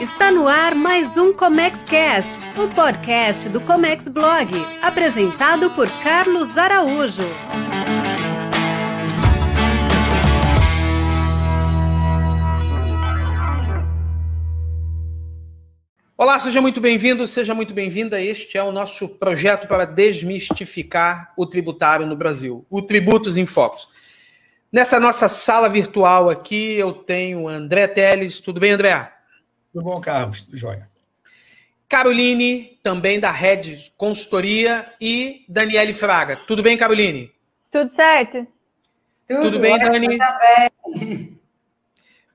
Está no ar mais um Comex Cast, o podcast do Comex Blog, apresentado por Carlos Araújo. Olá, seja muito bem-vindo, seja muito bem-vinda. Este é o nosso projeto para desmistificar o tributário no Brasil, o Tributos em Focos. Nessa nossa sala virtual aqui, eu tenho André Teles. Tudo bem, André? Tudo bom, Carlos? Tudo jóia. Caroline, também da Red Consultoria, e Daniele Fraga. Tudo bem, Caroline? Tudo certo? Tudo, Tudo bem, Dani? Também.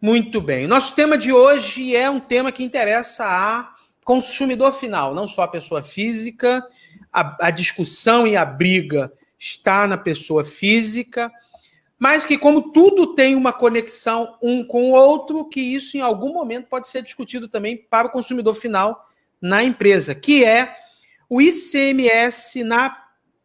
Muito bem. Nosso tema de hoje é um tema que interessa a consumidor final, não só a pessoa física. A, a discussão e a briga está na pessoa física, mas que, como tudo tem uma conexão um com o outro, que isso em algum momento pode ser discutido também para o consumidor final na empresa, que é o ICMS na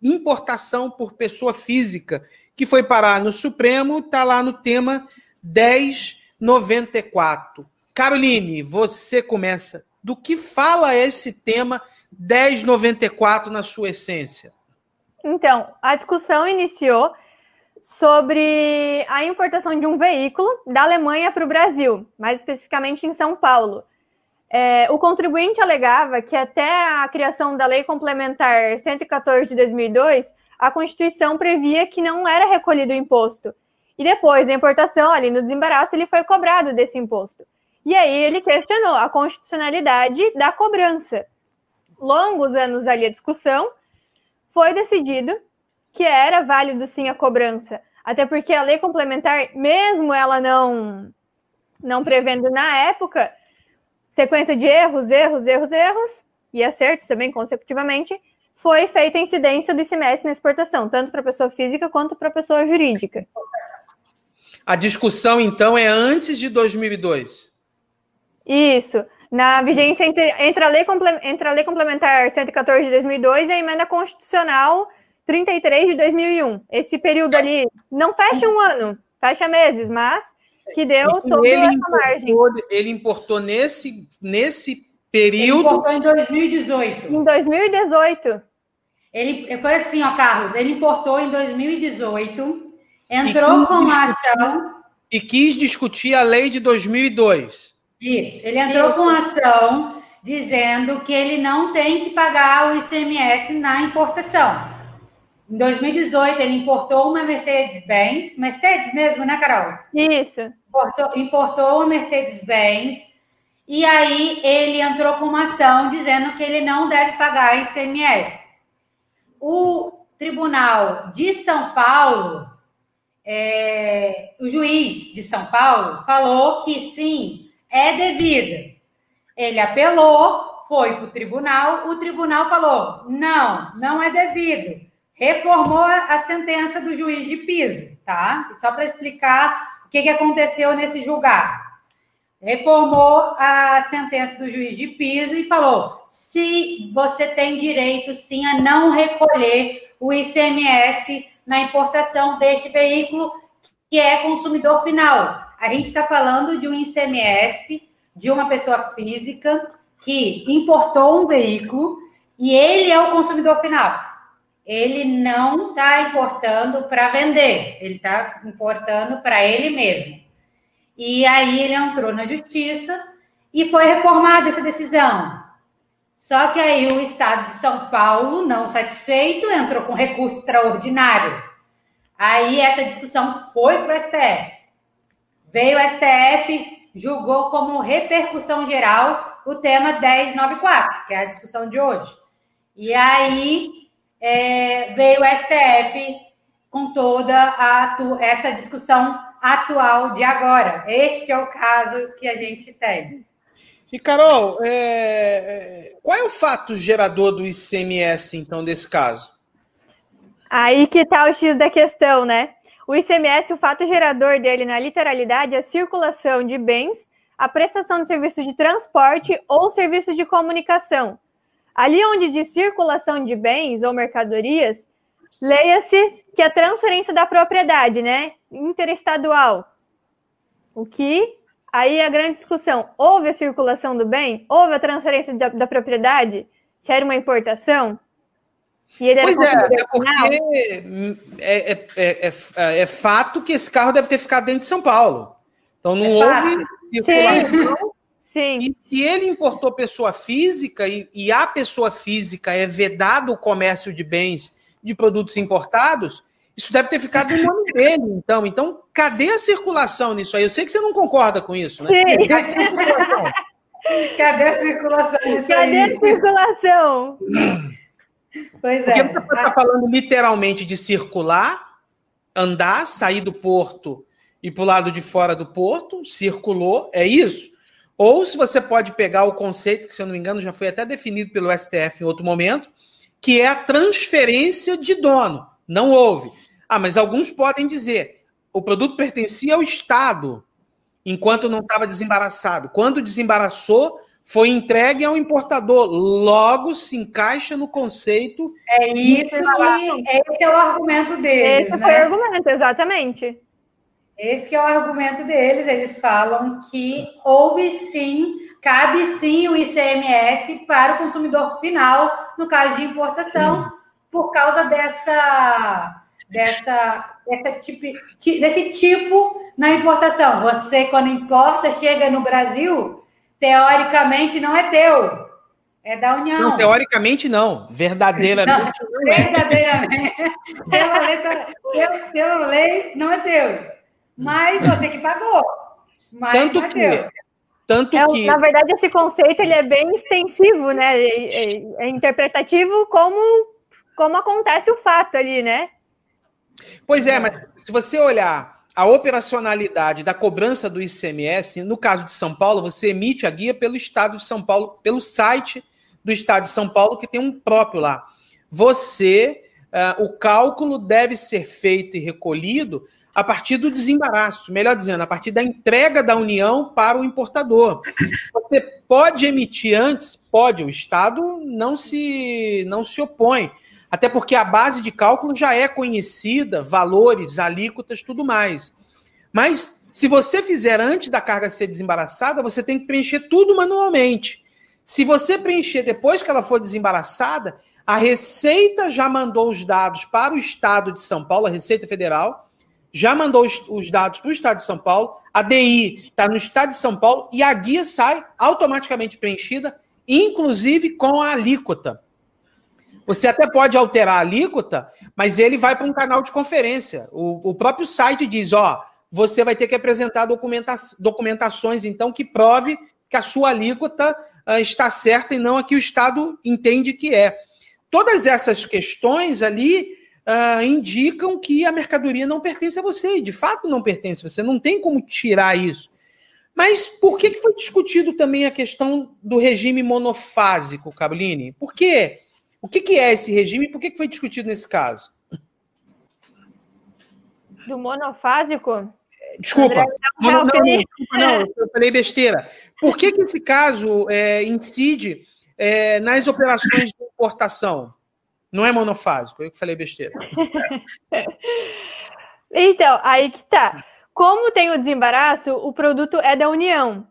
importação por pessoa física, que foi parar no Supremo, está lá no tema 1094. Caroline, você começa. Do que fala esse tema 1094 na sua essência? Então, a discussão iniciou sobre a importação de um veículo da Alemanha para o Brasil, mais especificamente em São Paulo. É, o contribuinte alegava que até a criação da Lei Complementar 114 de 2002, a Constituição previa que não era recolhido o imposto. E depois da importação, ali no desembaraço, ele foi cobrado desse imposto. E aí ele questionou a constitucionalidade da cobrança. Longos anos ali a discussão, foi decidido que era válido sim a cobrança. Até porque a lei complementar, mesmo ela não, não prevendo na época, sequência de erros, erros, erros, erros, e acertos também consecutivamente, foi feita a incidência do ICMS na exportação, tanto para pessoa física quanto para pessoa jurídica. A discussão, então, é antes de 2002? Isso. Na vigência entre, entre, a, lei, entre a Lei Complementar 114 de 2002 e a emenda constitucional 33 de 2001. Esse período ali não fecha um ano, fecha meses, mas que deu toda ele essa importou, margem. Ele importou nesse, nesse período. Ele importou em 2018. Em 2018. Ele foi assim, ó, Carlos. Ele importou em 2018, entrou com uma ação. E quis discutir a lei de 2002. Isso. Ele entrou com ação dizendo que ele não tem que pagar o ICMS na importação. Em 2018, ele importou uma Mercedes-Benz, Mercedes mesmo, né, Carol? Isso. Importou, importou uma Mercedes-Benz e aí ele entrou com uma ação dizendo que ele não deve pagar ICMS. O Tribunal de São Paulo, é, o juiz de São Paulo, falou que sim, é devido. Ele apelou, foi para o tribunal, o tribunal falou: não, não é devido reformou a sentença do juiz de piso, tá? Só para explicar o que, que aconteceu nesse julgado. Reformou a sentença do juiz de piso e falou: se você tem direito sim a não recolher o ICMS na importação deste veículo que é consumidor final. A gente está falando de um ICMS de uma pessoa física que importou um veículo e ele é o consumidor final ele não está importando para vender, ele está importando para ele mesmo. E aí ele entrou na justiça e foi reformada essa decisão. Só que aí o Estado de São Paulo, não satisfeito, entrou com recurso extraordinário. Aí essa discussão foi para o STF. Veio o STF, julgou como repercussão geral o tema 1094, que é a discussão de hoje. E aí é, veio o STF com toda a, essa discussão atual de agora. Este é o caso que a gente tem. E, Carol, é, é qual é o fato gerador do ICMS, então, desse caso? Aí que está o X da questão, né? O ICMS, o fato gerador dele, na literalidade, é a circulação de bens, a prestação de serviços de transporte ou serviços de comunicação, Ali onde diz circulação de bens ou mercadorias, leia-se que a transferência da propriedade, né, interestadual, o que Aí a grande discussão: houve a circulação do bem? Houve a transferência da, da propriedade? Se era uma importação? E ele pois é, até porque é, é, é, é, fato que esse carro deve ter ficado dentro de São Paulo. Então não houve circulação. Sim. E se ele importou pessoa física e, e a pessoa física é vedado o comércio de bens de produtos importados, isso deve ter ficado no nome dele, então. Então, cadê a circulação nisso aí? Eu sei que você não concorda com isso, né? Sim. Cadê a circulação nisso Cadê aí? a circulação? Pois é. Porque você está falando literalmente de circular, andar, sair do porto e para o lado de fora do porto, circulou, é isso? Ou se você pode pegar o conceito, que se eu não me engano já foi até definido pelo STF em outro momento, que é a transferência de dono. Não houve. Ah, mas alguns podem dizer, o produto pertencia ao Estado, enquanto não estava desembaraçado. Quando desembaraçou, foi entregue ao importador. Logo se encaixa no conceito. É isso que esse é o argumento deles. Esse né? foi o argumento, exatamente. Esse é o argumento deles. Eles falam que houve sim, cabe sim o ICMS para o consumidor final, no caso de importação, por causa dessa, dessa, dessa tipo, desse tipo na importação. Você, quando importa, chega no Brasil, teoricamente não é teu. É da União. Não, teoricamente não. Verdadeiramente não, é. Verdadeiramente. pela, letra, pela lei, não é teu mas você que pagou. Mas tanto que, tanto é, que... Na verdade, esse conceito ele é bem extensivo, né? É, é, é interpretativo como, como acontece o fato ali, né? Pois é, mas se você olhar a operacionalidade da cobrança do ICMS, no caso de São Paulo, você emite a guia pelo Estado de São Paulo, pelo site do Estado de São Paulo, que tem um próprio lá. Você, uh, o cálculo deve ser feito e recolhido a partir do desembaraço, melhor dizendo, a partir da entrega da União para o importador. Você pode emitir antes? Pode, o Estado não se, não se opõe. Até porque a base de cálculo já é conhecida, valores, alíquotas, tudo mais. Mas se você fizer antes da carga ser desembaraçada, você tem que preencher tudo manualmente. Se você preencher depois que ela for desembaraçada, a Receita já mandou os dados para o Estado de São Paulo, a Receita Federal, já mandou os, os dados para o Estado de São Paulo, a DI está no Estado de São Paulo e a guia sai automaticamente preenchida, inclusive com a alíquota. Você até pode alterar a alíquota, mas ele vai para um canal de conferência. O, o, próprio site diz: ó, você vai ter que apresentar documenta documentações, então, que prove que a sua alíquota uh, está certa e não a que o Estado entende que é. Todas essas questões ali uh, indicam que a mercadoria não pertence a você, e de fato não pertence, você não tem como tirar isso. Mas por que, que foi discutido também a questão do regime monofásico, Caroline? Por quê? O que, que é esse regime e por que, que foi discutido nesse caso? Do monofásico? Desculpa, não, não, não, desculpa, não, eu falei besteira. Por que, que esse caso é, incide é, nas operações de importação? Não é monofásico, eu que falei besteira. então, aí que tá. Como tem o desembaraço, o produto é da União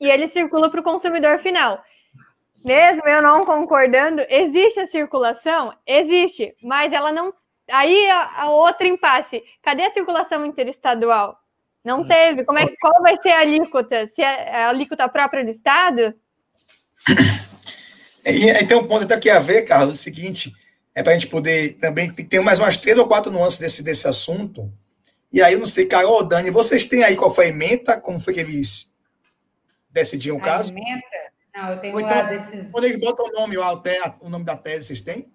e ele circula para o consumidor final. Mesmo eu não concordando, existe a circulação? Existe, mas ela não. Aí a, a outra impasse. Cadê a circulação interestadual? Não teve. Como é, qual vai ser a alíquota? Se é a alíquota própria do Estado? E aí tem um ponto até que a ver, Carlos, o seguinte, é para a gente poder também ter mais umas três ou quatro nuances desse, desse assunto. E aí, eu não sei, Carol, Dani, vocês têm aí qual foi a emenda? Como foi que eles decidiram o caso? Emenda? Não, eu tenho então, lá desses... Quando eles botam o nome, o nome da tese, vocês têm?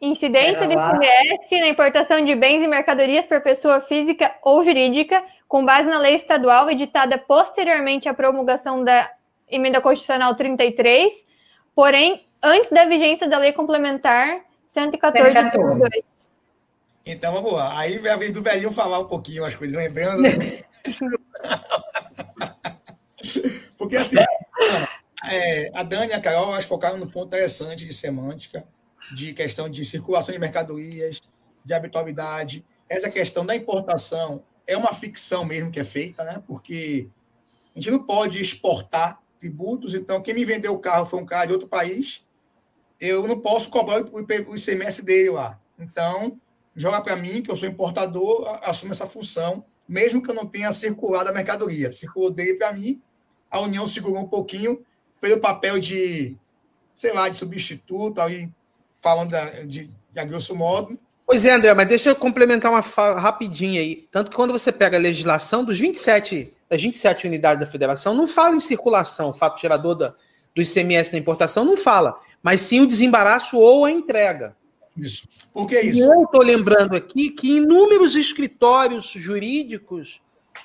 Incidência de ICMS na importação de bens e mercadorias por pessoa física ou jurídica, com base na lei estadual editada posteriormente à promulgação da Emenda Constitucional 33, porém antes da vigência da Lei Complementar 114 de 2002. Então vamos lá. Aí vem a vez do velhinho falar um pouquinho as coisas, lembrando. Porque assim, é, a Dani e a Carol acho, focaram no ponto interessante de semântica, de questão de circulação de mercadorias, de habitualidade. Essa questão da importação é uma ficção mesmo que é feita, né? Porque A gente não pode exportar tributos, então quem me vendeu o carro foi um cara de outro país, eu não posso cobrar o ICMS dele lá. Então, joga para mim, que eu sou importador, assume essa função, mesmo que eu não tenha circulado a mercadoria. Circulou dele para mim, a União segurou um pouquinho, fez o papel de, sei lá, de substituto, aí falando de, de a grosso modo. Pois é, André, mas deixa eu complementar uma rapidinho aí. Tanto que quando você pega a legislação dos 27, das 27 unidades da federação, não fala em circulação, fato gerador da, do ICMS na importação, não fala, mas sim o desembaraço ou a entrega. Isso. Por que isso? E eu estou lembrando aqui que inúmeros escritórios jurídicos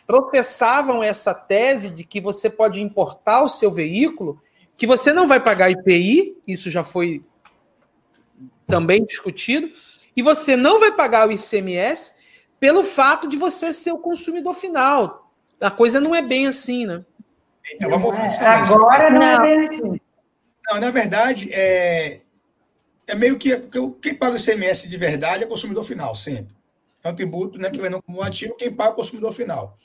professavam essa tese de que você pode importar o seu veículo, que você não vai pagar IPI, isso já foi também discutido, e você não vai pagar o ICMS pelo fato de você ser o consumidor final. A coisa não é bem assim, né? Então, vamos... É, agora não, não, é bem assim. Não, na verdade, é, é meio que quem paga o ICMS de verdade é o consumidor final, sempre. É um tributo né, que vem no cumulativo, quem paga é o consumidor final.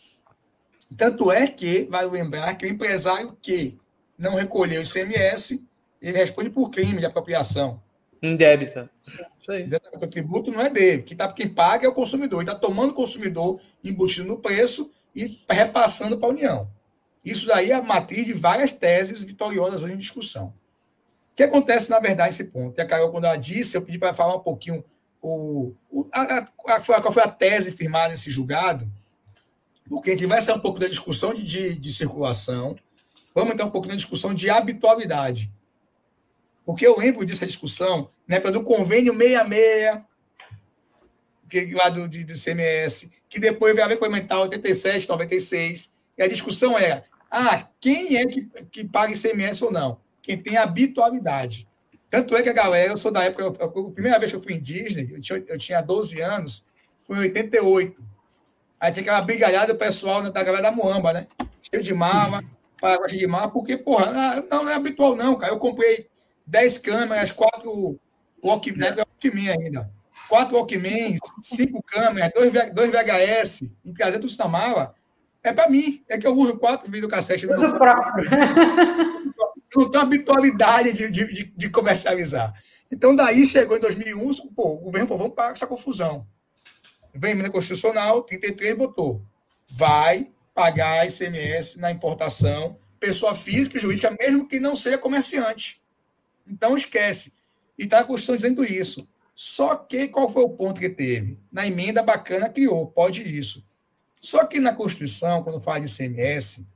Tanto é que, vai lembrar, que o empresário que não recolheu o ICMS, ele responde por crime de apropriação. Indébita. Isso aí. O tributo não é dele. Quem, tá, quem paga é o consumidor. Ele está tomando o consumidor, embutido no preço e repassando para a União. Isso daí é a matriz de várias teses vitoriosas hoje em discussão. Que acontece, na verdade, nesse ponto? E a Carol, quando ela disse, eu pedi para falar um pouquinho o, a, a, qual foi a tese firmada nesse julgado, porque a gente vai sair um pouco da discussão de, de, de circulação, vamos entrar um pouco na discussão de habitualidade. Porque eu lembro dessa discussão, né, do convênio 66, que, lá do, de, do CMS, que depois veio a implementar 87, 96, e a discussão é, ah, quem é que, que paga ICMS ou não? Quem tem habitualidade. Tanto é que a galera, eu sou da época, eu, a primeira vez que eu fui em Disney, eu tinha, eu tinha 12 anos, foi em 88. Aí tinha aquela brigalhada do pessoal da galera da Moamba, né? Cheio de mama, paraguaia de mama, porque, porra, não, não é habitual, não, cara. Eu comprei 10 câmeras, 4 Walkman, época Walkman ainda. 4 Walkmans, 5 câmeras, 2, 2 VHS, em trazer tudo isso na mala. É para mim. É que eu uso 4 videocassete. Uso próprio. Não tenho habitualidade de, de, de, comercializar. Então, daí chegou em 2001, pô, o governo falou, vamos parar essa confusão. Vem emenda constitucional, 33 botou. Vai pagar ICMS na importação, pessoa física e jurídica, mesmo que não seja comerciante. Então, esquece. E está a Constituição dizendo isso. Só que qual foi o ponto que teve? Na emenda bacana criou, pode isso. Só que na Constituição, quando fala de ICMS,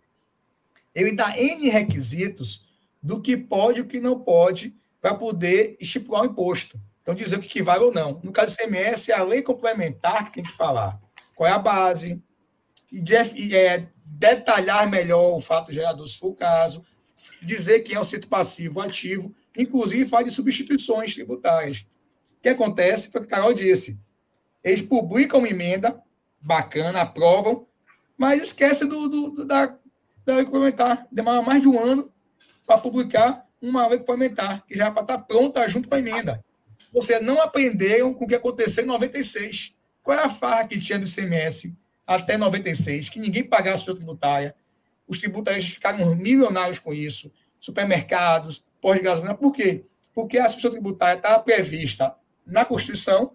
ele dá N requisitos do que pode e o que não pode para poder estipular o imposto. Então, dizer o que vale ou não. No caso do ICMS, é a lei complementar que tem que falar. Qual é a base? E é, detalhar melhor o fato gerador, se for o caso. Dizer quem é o cito passivo ativo inclusive faz de substituições tributárias. O que acontece foi o que a Carol disse. Eles publicam uma emenda, bacana, aprovam, mas esquecem do, do, do da, da lei complementar. Demora mais de um ano para publicar uma lei complementar, que já para estar pronta junto com a emenda. Vocês não aprenderam com o que aconteceu em 96. Qual é a farra que tinha do ICMS até 96? Que ninguém pagava a sua tributária. Os tributários ficaram milionários com isso. Supermercados, pós-gasolina. Por quê? Porque a substituição tributária estava prevista na Constituição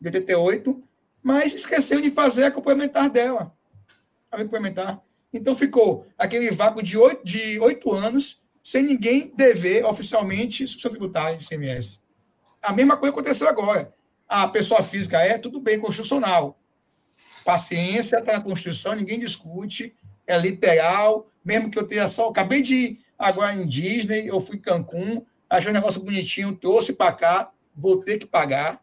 de 88, mas esqueceu de fazer a complementar dela. A complementar. Então ficou aquele vácuo de oito, de oito anos sem ninguém dever oficialmente substituição tributária de ICMS. A mesma coisa aconteceu agora. A pessoa física é tudo bem constitucional. Paciência, está na Constituição, ninguém discute, é literal, mesmo que eu tenha só. Acabei de agora em Disney, eu fui em Cancún, achei um negócio bonitinho, trouxe para cá, vou ter que pagar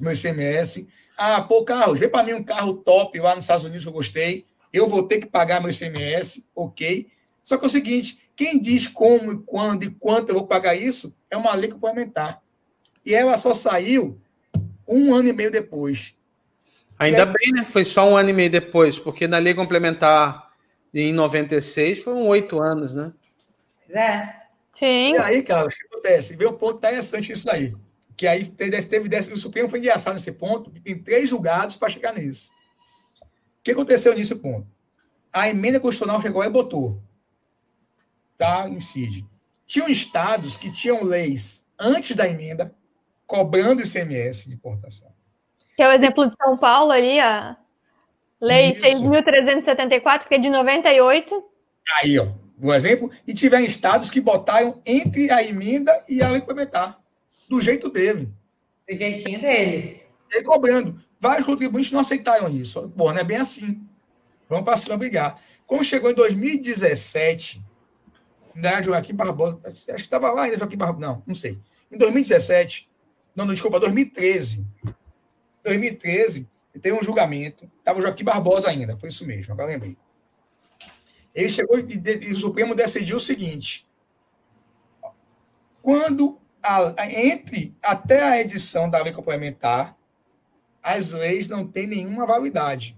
meu ICMS. Ah, pô, carro, vê para mim um carro top lá nos Estados Unidos que eu gostei, eu vou ter que pagar meu ICMS, ok. Só que é o seguinte, quem diz como e quando e quanto eu vou pagar isso é uma lei complementar. E ela só saiu um ano e meio depois. Ainda aí... bem, né? Foi só um ano e meio depois, porque na lei complementar em 96 foram oito anos, né? é. Sim. E aí, cara, o que acontece? Vê um ponto interessante isso aí. Que aí teve, teve o Supremo foi engraçado nesse ponto, que tem três julgados para chegar nisso. O que aconteceu nesse ponto? a emenda constitucional chegou e botou. Tá? Incide. Tinham estados que tinham leis antes da emenda cobrando ICMS de importação. Que é o exemplo de São Paulo ali, a Lei 6.374, que é de 98. Aí, ó, um exemplo. E tiveram estados que botaram entre a emenda e a lei complementar, do jeito dele. Do jeitinho deles. E cobrando. Vários contribuintes não aceitaram isso. Pô, não é bem assim. Vamos para cima brigar. Quando chegou em 2017, da Joaquim Barbosa, acho que estava lá ainda Joaquim Barbosa, não, não sei. Em 2017, não, não, desculpa, 2013. 2013, teve um julgamento, estava o Joaquim Barbosa ainda, foi isso mesmo, agora lembrei. Ele chegou e, e o Supremo decidiu o seguinte: quando a, entre até a edição da lei complementar, as leis não têm nenhuma validade.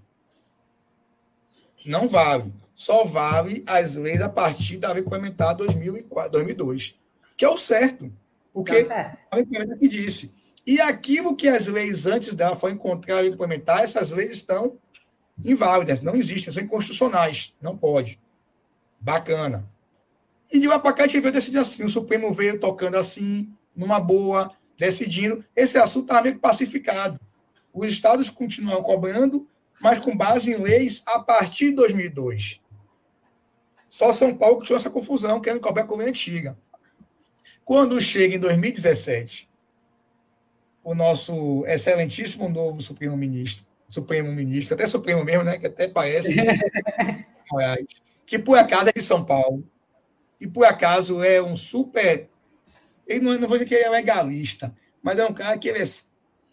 Não vale. Só vale as leis a partir da lei complementar 2004, 2002, que é o certo. Porque tá a lei complementar que disse. E aquilo que as leis antes dela foi encontrar a lei complementar, essas leis estão inválidas, não existem, são inconstitucionais, não pode. Bacana. E de lá para cá a gente veio decidir assim, o Supremo veio tocando assim, numa boa, decidindo. Esse assunto está meio pacificado. Os estados continuam cobrando, mas com base em leis a partir de 2002. Só São Paulo que tinha essa confusão, querendo cobrar a lei antiga. Quando chega em 2017, o nosso excelentíssimo novo Supremo Ministro, Supremo Ministro, até Supremo mesmo, né? Que até parece. que por acaso é de São Paulo, e por acaso é um super. Ele não, não vou dizer que ele é legalista, mas é um cara que ele é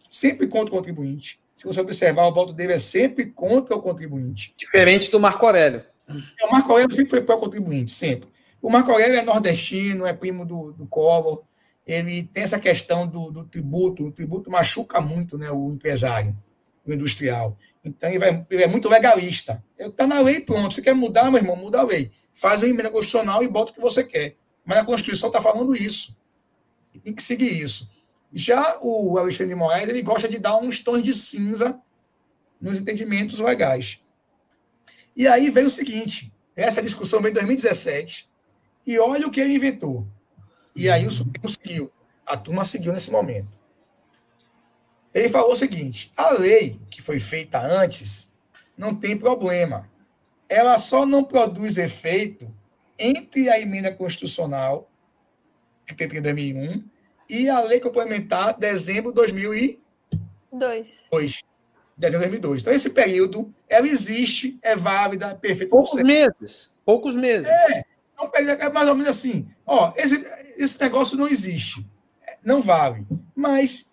sempre contra o contribuinte. Se você observar, o voto dele é sempre contra o contribuinte. Diferente do Marco Aurélio. É, o Marco Aurélio sempre foi para o contribuinte, sempre. O Marco Aurélio é nordestino, é primo do, do Collor, ele tem essa questão do, do tributo, o tributo machuca muito né, o empresário, o industrial. Então, ele, vai, ele é muito legalista. Está na lei, pronto. Você quer mudar, meu irmão, muda a lei. Faz uma emenda constitucional e bota o que você quer. Mas a Constituição está falando isso. Tem que seguir isso. Já o Alexandre de Moraes, ele gosta de dar uns tons de cinza nos entendimentos legais. E aí veio o seguinte, essa discussão veio em 2017, e olha o que ele inventou. E aí o Supremo seguiu. A turma seguiu nesse momento. Ele falou o seguinte: a lei que foi feita antes não tem problema. Ela só não produz efeito entre a emenda constitucional, em 2001, e a lei complementar dezembro de 2002. Dois. Dezembro de 2002. Então, esse período, ela existe, é válida, é perfeita. Poucos meses. Poucos meses. É, é mais ou menos assim. Ó, esse, esse negócio não existe. Não vale. Mas.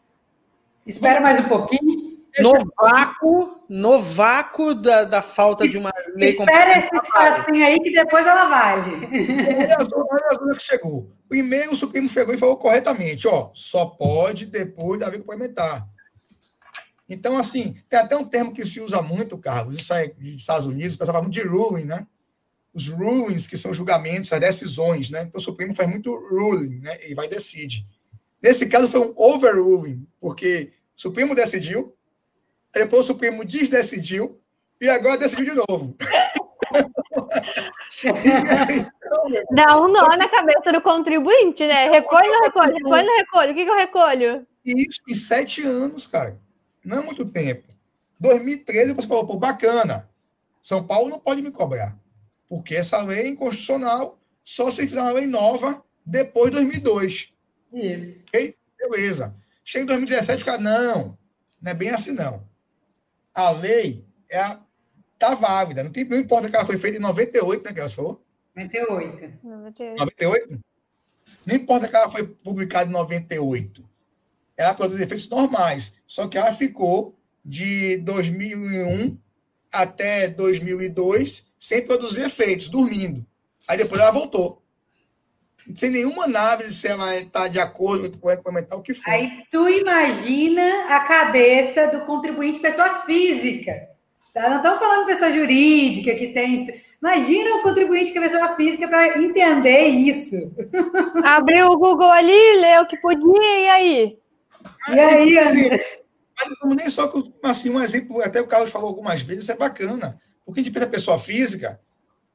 Espera mais um pouquinho. No vácuo, no vácuo da, da falta de uma lei Espera esse espacinho aí que depois ela vale. Olha a zona que chegou. Primeiro, o Supremo chegou e falou corretamente: ó, só pode depois da lei complementar. Então, assim, tem até um termo que se usa muito, Carlos, isso é dos Estados Unidos, o pessoal fala muito de ruling, né? Os rulings, que são julgamentos, as decisões, né? Então, o Supremo faz muito ruling, né? E vai decide. Nesse caso, foi um overruling, porque o Supremo decidiu, depois o Supremo desdecidiu, e agora decidiu de novo. Dá um nó na cabeça do contribuinte, né? Recolhe ou recolhe? Recolhe ou recolhe? O que, que eu recolho? Isso em sete anos, cara. Não é muito tempo. 2013, você falou, pô, bacana. São Paulo não pode me cobrar. Porque essa lei é inconstitucional só se fizer uma lei nova depois de 2002. Isso. Ok? Beleza. Chega em 2017, cara, não, não é bem assim, não. A lei é tá válida. Não, tem, não importa que ela foi feita em 98, né, que ela falou? 98. 98. Não importa que ela foi publicada em 98. Ela produz efeitos normais. Só que ela ficou de 2001 até 2002 sem produzir efeitos, dormindo. Aí depois ela voltou. Sem nenhuma análise se ela está de acordo com o complementar o que for. Aí tu imagina a cabeça do contribuinte pessoa física Tá? Não estamos falando de pessoa jurídica que tem. Imagina o contribuinte que é pessoa física para entender isso. Abriu o Google ali, leu o que podia, e aí? E aí, assim, mas nem só que assim, um exemplo, até o Carlos falou algumas vezes, é bacana. Porque a gente pensa pessoa física,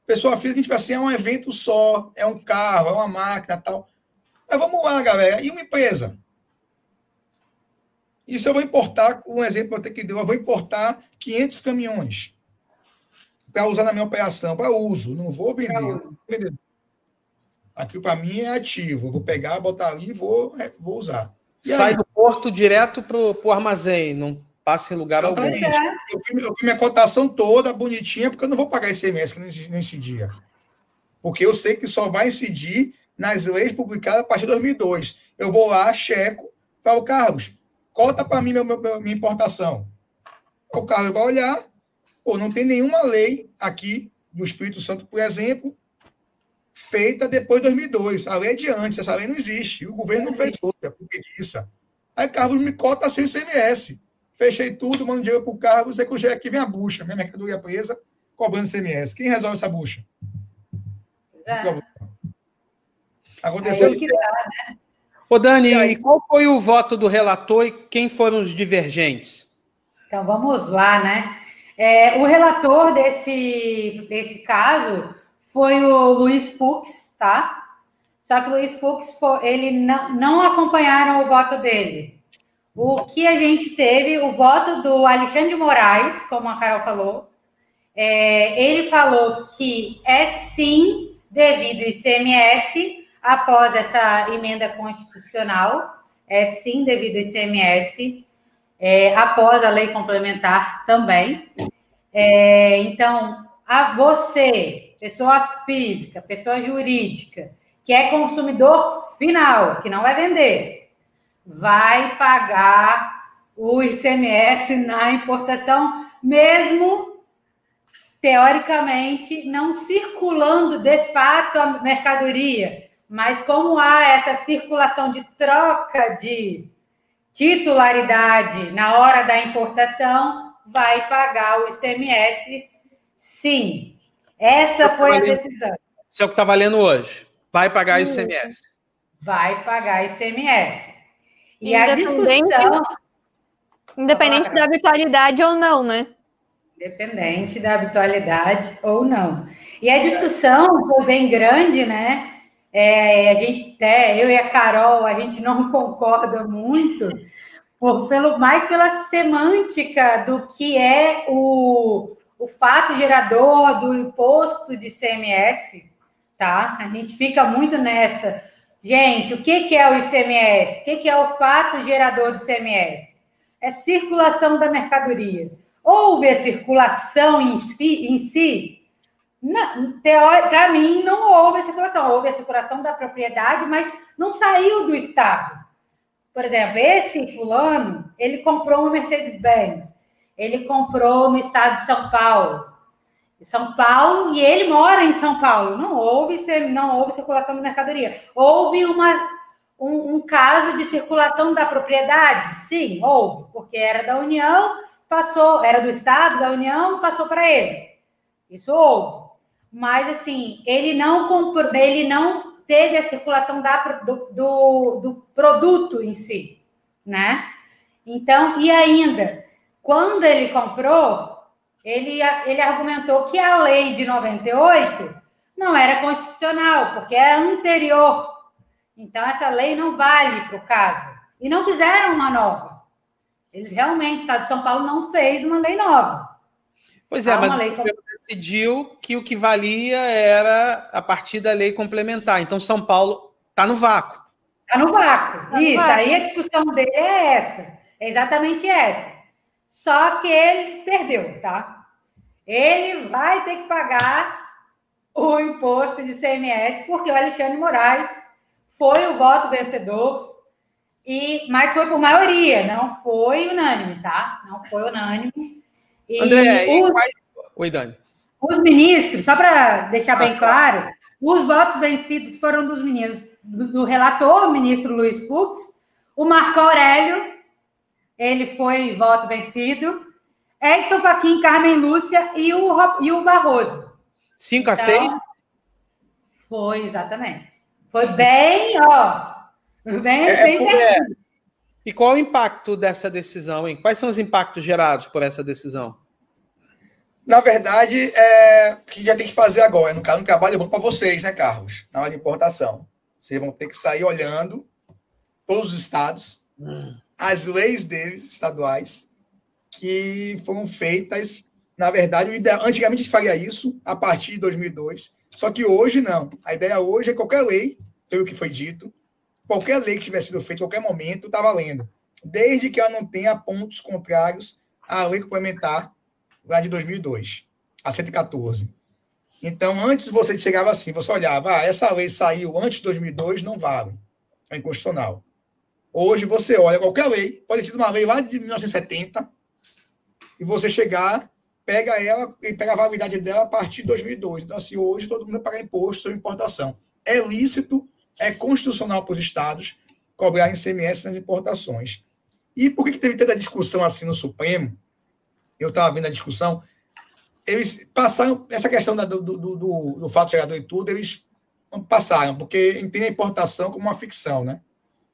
pessoa física a gente vai assim, é um evento só, é um carro, é uma máquina tal. Mas vamos lá, galera. E uma empresa? Isso eu vou importar, um exemplo até que deu, eu vou importar 500 caminhões para usar na minha operação, para uso, não vou vender. vender. Aquilo para mim é ativo, eu vou pegar, botar ali e vou, é, vou usar. E Sai aí? do porto direto para o armazém, não passa em lugar Exatamente. algum. Eu fiz, eu fiz minha cotação toda bonitinha, porque eu não vou pagar ICMS nesse, nesse dia. Porque eu sei que só vai incidir nas leis publicadas a partir de 2002. Eu vou lá, checo, falo, Carlos, cota para mim meu, meu, minha importação. O Carlos vai olhar, ou não tem nenhuma lei aqui do Espírito Santo, por exemplo, feita depois de 2002. A lei é de antes, essa lei não existe. O governo não fez outra, por preguiça. Aí Carlos me cota sem CMS. Fechei tudo, mando dinheiro para o Carlos, você que eu aqui, vem a bucha, minha mercadoria presa, cobrando CMS. Quem resolve essa bucha? É. Aconteceu. Aí que dá, né? Ô, Dani, e qual foi o voto do relator e quem foram os divergentes? Então, vamos lá, né? É, o relator desse, desse caso foi o Luiz Fux, tá? Só que o Luiz Fux, ele não, não acompanharam o voto dele. O que a gente teve, o voto do Alexandre Moraes, como a Carol falou, é, ele falou que é sim devido ICMS após essa emenda constitucional, é sim devido ICMS é, após a lei complementar também. É, então, a você, pessoa física, pessoa jurídica, que é consumidor final, que não vai vender, vai pagar o ICMS na importação, mesmo teoricamente não circulando de fato a mercadoria, mas como há essa circulação de troca de titularidade na hora da importação, vai pagar o ICMS, sim. Essa foi a decisão. Isso é o que está valendo hoje. Vai pagar o ICMS. Vai pagar ICMS. E a discussão. Independente da habitualidade ou não, né? Independente da habitualidade ou não. E a discussão foi bem grande, né? É, a gente até, eu e a Carol, a gente não concorda muito, por, pelo, mais pela semântica do que é o, o fato gerador do imposto de CMS, tá? A gente fica muito nessa. Gente, o que, que é o ICMS? O que, que é o fato gerador do CMS? É circulação da mercadoria. Houve a circulação em, em si? Para mim, não houve a circulação. Houve a circulação da propriedade, mas não saiu do Estado. Por exemplo, esse fulano, ele comprou uma Mercedes-Benz. Ele comprou no estado de São Paulo. São Paulo, e ele mora em São Paulo. Não houve, não houve circulação de mercadoria. Houve uma, um, um caso de circulação da propriedade? Sim, houve, porque era da União, passou, era do Estado, da União, passou para ele. Isso houve mas assim, ele não comprou, ele não teve a circulação da, do, do, do produto em si, né? Então, e ainda, quando ele comprou, ele, ele argumentou que a lei de 98 não era constitucional, porque é anterior. Então, essa lei não vale para o caso. E não fizeram uma nova. Eles realmente, o Estado de São Paulo não fez uma lei nova. Pois é, mas lei decidiu que o que valia era a partir da lei complementar. Então, São Paulo está no vácuo. Está no vácuo. Tá Isso, no vácuo. aí a discussão dele é essa. É exatamente essa. Só que ele perdeu, tá? Ele vai ter que pagar o imposto de CMS, porque o Alexandre Moraes foi o voto vencedor, e, mas foi por maioria, não foi unânime, tá? Não foi unânime. E André, os... e quais... Oi, Dani. Os ministros, só para deixar bem claro, os votos vencidos foram dos ministros, do relator, o ministro Luiz Fux, o Marco Aurélio, ele foi voto vencido, Edson Fachin, Carmen Lúcia e o, e o Barroso. 5 a 6? Então, foi, exatamente. Foi bem, ó, bem, é, bem é. E qual o impacto dessa decisão, hein? Quais são os impactos gerados por essa decisão? Na verdade, é, o que já tem que fazer agora, no caso, um trabalho bom para vocês, né, Carlos? Na hora de importação. Vocês vão ter que sair olhando todos os estados, hum. As leis deles, estaduais, que foram feitas, na verdade, antigamente a gente faria isso a partir de 2002, só que hoje não. A ideia hoje é qualquer lei, pelo que foi dito, qualquer lei que tivesse sido feita em qualquer momento está valendo, desde que ela não tenha pontos contrários à lei complementar lá de 2002, a 114. Então, antes você chegava assim, você olhava, ah, essa lei saiu antes de 2002, não vale, é inconstitucional. Hoje você olha qualquer lei, pode ter uma lei lá de 1970, e você chegar, pega ela e pega a validade dela a partir de 2002. Então, assim, hoje todo mundo vai pagar imposto sobre importação. É lícito, é constitucional para os estados cobrar ICMS nas importações. E por que, que teve tanta discussão assim no Supremo? Eu estava vendo a discussão. Eles passaram, essa questão do, do, do, do fato gerador e tudo, eles passaram, porque entendem a importação como uma ficção, né?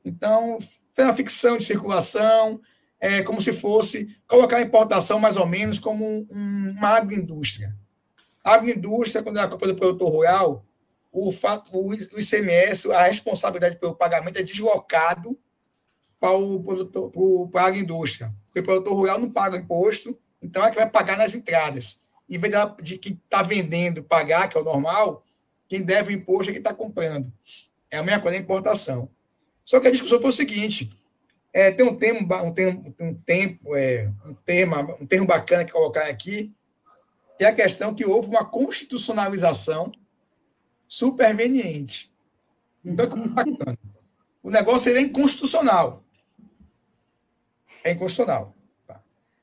Então, foi uma ficção de circulação, é como se fosse colocar a importação mais ou menos como um, uma agroindústria. A agroindústria, quando é a culpa do produtor rural, o, fato, o ICMS, a responsabilidade pelo pagamento é deslocado para, o produtor, para a agroindústria. Porque o produtor rural não paga imposto, então é que vai pagar nas entradas. Em vez de quem está vendendo pagar, que é o normal, quem deve o imposto é quem está comprando. É a mesma coisa da importação. Só que a discussão foi o seguinte: é, tem um termo, um termo, um tempo, é, um tema, um termo bacana que colocar aqui, que é a questão que houve uma constitucionalização superveniente. Então, é bacana. O negócio é inconstitucional. É inconstitucional. Tá?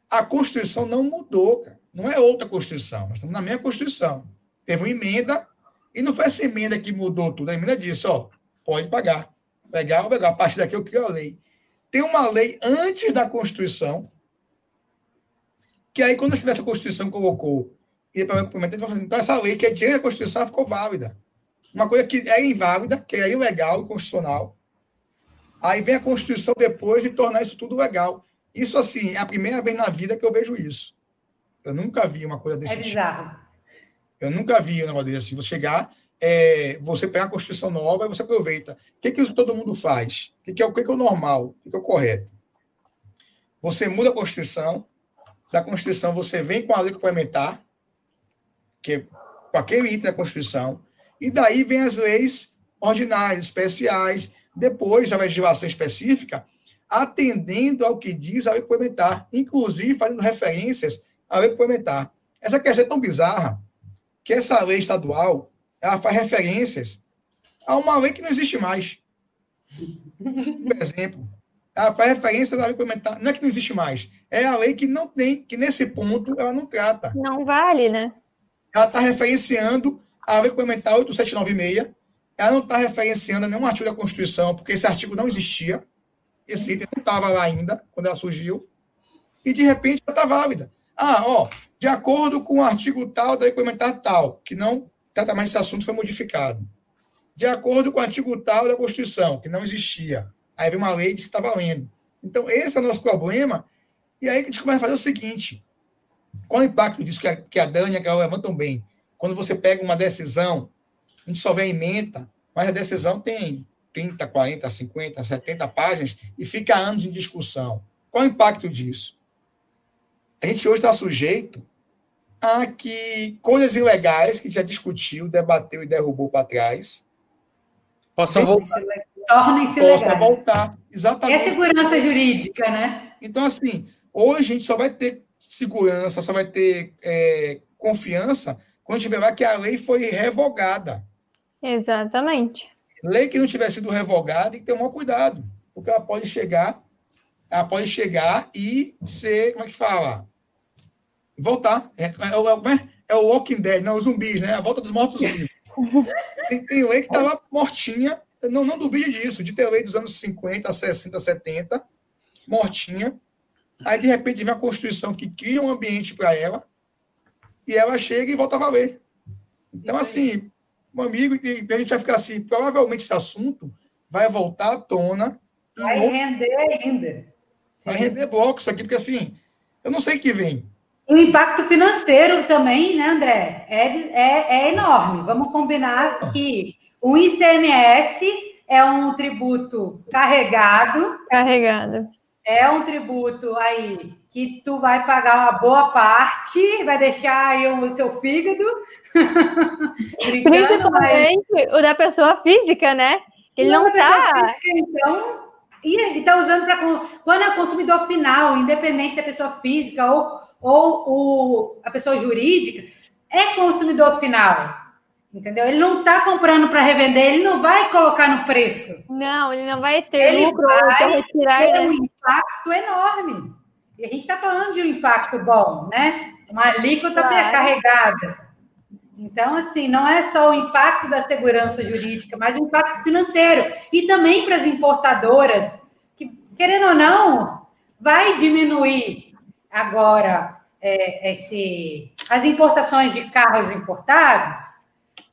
A Constituição não mudou, cara. Não é outra Constituição. Nós estamos na mesma Constituição. Teve uma emenda, e não foi essa emenda que mudou tudo. A emenda disse, ó, pode pagar. Legal, legal. A partir daqui eu crio a lei. Tem uma lei antes da Constituição, que aí, quando tivesse a Constituição, colocou e para o então essa lei que é diante da Constituição ficou válida. Uma coisa que é inválida, que é ilegal, inconstitucional. Aí vem a Constituição depois de tornar isso tudo legal. Isso, assim, é a primeira vez na vida que eu vejo isso. Eu nunca vi uma coisa desse é tipo. bizarro. Eu nunca vi um negócio desse. Assim. Você chegar, é, você pega a Constituição nova e você aproveita. O que, que todo mundo faz? O que, que, é, o que, que é o normal? O que, que é o correto? Você muda a Constituição, da Constituição você vem com a lei complementar, que é com aquele item da Constituição, e daí vem as leis ordinárias, especiais, depois a legislação específica, atendendo ao que diz a lei complementar, inclusive fazendo referências à lei complementar. Essa questão é tão bizarra que essa lei estadual ela faz referências a uma lei que não existe mais. Por exemplo, ela faz referência à lei complementar. Não é que não existe mais, é a lei que não tem, que nesse ponto ela não trata. Não vale, né? Ela está referenciando a lei complementar 8796. Ela não está referenciando nenhum artigo da Constituição, porque esse artigo não existia. Esse item não estava lá ainda, quando ela surgiu. E, de repente, ela está válida. Ah, ó, de acordo com o artigo tal da lei complementar tal, que não trata mais esse assunto, foi modificado. De acordo com o artigo tal da Constituição, que não existia. Aí vem uma lei que está valendo. Então, esse é o nosso problema. E aí que a gente começa a fazer o seguinte: qual o impacto disso que a, que a Dani e a Carol levantam bem? Quando você pega uma decisão, a gente só vê a emenda, mas a decisão tem 30, 40, 50, 70 páginas e fica anos em discussão. Qual o impacto disso? A gente hoje está sujeito a que coisas ilegais que já discutiu, debateu e derrubou para trás possam voltar. Tornem-se legais. voltar. Exatamente. É segurança jurídica, né? Então, assim, hoje a gente só vai ter segurança, só vai ter é, confiança quando tiver lá que a lei foi revogada. Exatamente. Lei que não tiver sido revogada tem que ter um maior cuidado, porque ela pode chegar, ela pode chegar e ser, como é que fala? Voltar. É, é, é, é o Walking Dead, não, os zumbis, né? A volta dos mortos vivos. Tem, tem lei que estava mortinha, não, não duvide disso, de ter lei dos anos 50, 60, 70, mortinha. Aí, de repente, vem a Constituição que cria um ambiente para ela, e ela chega e volta a valer. Então, assim, meu amigo, a gente vai ficar assim, provavelmente esse assunto vai voltar à tona. Vai outro... render ainda. Vai render bloco isso aqui, porque assim, eu não sei o que vem. E o impacto financeiro também, né, André? É, é, é enorme. Vamos combinar que o ICMS é um tributo carregado. Carregado. É um tributo aí que tu vai pagar uma boa parte, vai deixar aí o seu fígado. Principalmente mas... o da pessoa física, né? Ele não, não tá. Física, então, e está usando para. Quando é consumidor final, independente se é pessoa física ou, ou o, a pessoa jurídica, é consumidor final. Entendeu? Ele não está comprando para revender, ele não vai colocar no preço. Não, ele não vai ter ele lucro vai retirar. Ter um impacto enorme. E a gente está falando de um impacto bom, né? Uma alíquota claro. carregada. Então, assim, não é só o impacto da segurança jurídica, mas o impacto financeiro. E também para as importadoras, que, querendo ou não, vai diminuir agora é, esse, as importações de carros importados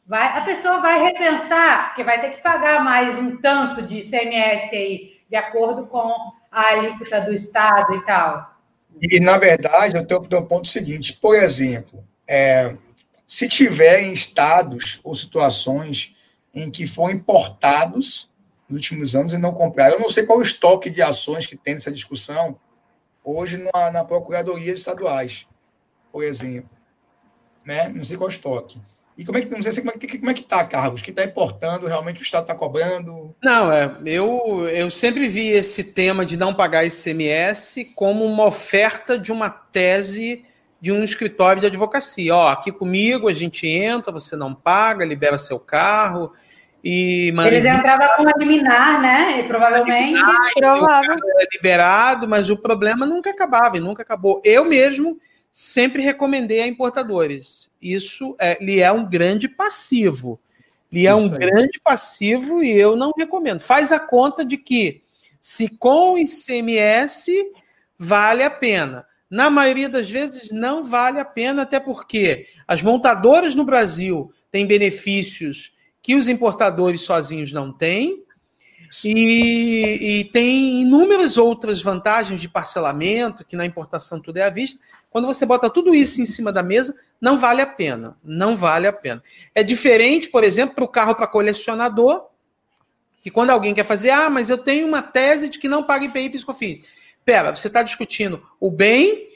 vai, a pessoa vai repensar, que vai ter que pagar mais um tanto de ICMS aí, de acordo com a alíquota do Estado e tal. E, na verdade, eu tenho, um ponto seguinte. Por exemplo, é, se tiver em estados ou situações em que foram importados nos últimos anos e não compraram, eu não sei qual o estoque de ações que tem nessa discussão hoje na, na Procuradoria Estaduais, por exemplo. Né? Não sei qual o estoque. E como é que não sei como é que como é que tá, Carlos? Que está importando, realmente o Estado está cobrando? Não, é, eu, eu sempre vi esse tema de não pagar ICMS como uma oferta de uma tese de um escritório de advocacia. Ó, aqui comigo a gente entra, você não paga, libera seu carro. E, mas, Eles entravam com a liminar, né? E provavelmente. Provável. É liberado, mas o problema nunca acabava e nunca acabou. Eu mesmo sempre recomendei a importadores. Isso é, lhe é um grande passivo. Lhe é um aí. grande passivo e eu não recomendo. Faz a conta de que se com ICMS vale a pena. Na maioria das vezes não vale a pena, até porque as montadoras no Brasil têm benefícios que os importadores sozinhos não têm. E, e, tem inúmeras outras vantagens de parcelamento, que na importação tudo é à vista. Quando você bota tudo isso em cima da mesa, não vale a pena. Não vale a pena. É diferente, por exemplo, para o carro para colecionador, que quando alguém quer fazer, ah, mas eu tenho uma tese de que não paga IPI e PiscoFins. Pera, você está discutindo o bem,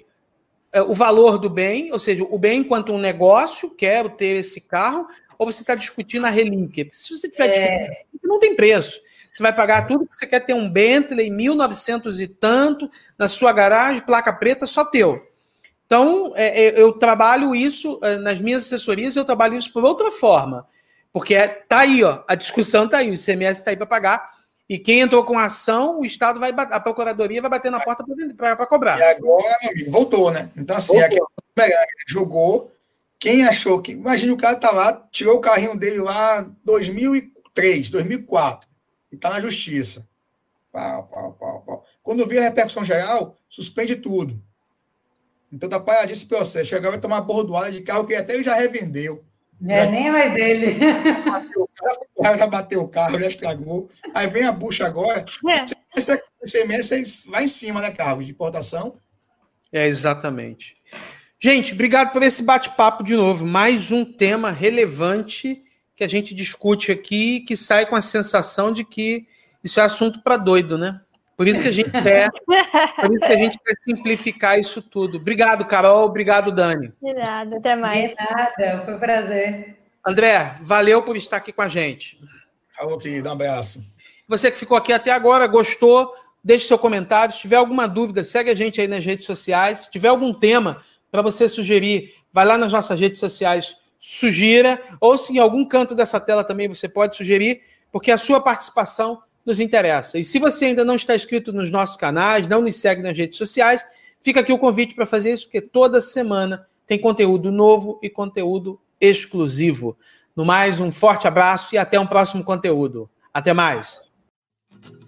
é, o valor do bem, ou seja, o bem enquanto um negócio, quero ter esse carro, ou você está discutindo a relíquia? Se você tiver é... discutindo, não tem preço. Você vai pagar tudo que você quer ter um Bentley 1900 e tanto na sua garagem, placa preta, só teu. Então, é, é, eu trabalho isso é, nas minhas assessorias, eu trabalho isso por outra forma. Porque é, tá aí, ó, a discussão tá aí, o ICMS está aí para pagar. E quem entrou com a ação, o Estado vai a Procuradoria vai bater na porta para cobrar. E agora, meu amigo, voltou, né? Então, assim, aqui, jogou. Quem achou que. Imagina o cara tá lá, tirou o carrinho dele lá 2003, 2004 e está na justiça. Pau, pau, pau, pau. Quando vir a repercussão geral, suspende tudo. Então tá parado esse processo. Agora vai tomar bordoada de carro que até ele já revendeu. É, nem mais dele. o carro, já bateu o carro, já estragou. Aí vem a bucha agora. É. Esse CMS vai em cima, né, Carlos? De importação. É, exatamente. Gente, obrigado por esse bate-papo de novo. Mais um tema relevante que a gente discute aqui que sai com a sensação de que isso é assunto para doido, né? Por isso que a gente quer, por isso que a gente quer simplificar isso tudo. Obrigado, Carol. Obrigado, Dani. De nada, até mais. De nada, foi um prazer. André, valeu por estar aqui com a gente. Falou, querido, um abraço. Você que ficou aqui até agora, gostou, deixe seu comentário. Se tiver alguma dúvida, segue a gente aí nas redes sociais. Se tiver algum tema para você sugerir, vai lá nas nossas redes sociais sugira, ou se em algum canto dessa tela também você pode sugerir, porque a sua participação nos interessa. E se você ainda não está inscrito nos nossos canais, não nos segue nas redes sociais, fica aqui o convite para fazer isso, porque toda semana tem conteúdo novo e conteúdo exclusivo. No mais, um forte abraço e até um próximo conteúdo. Até mais!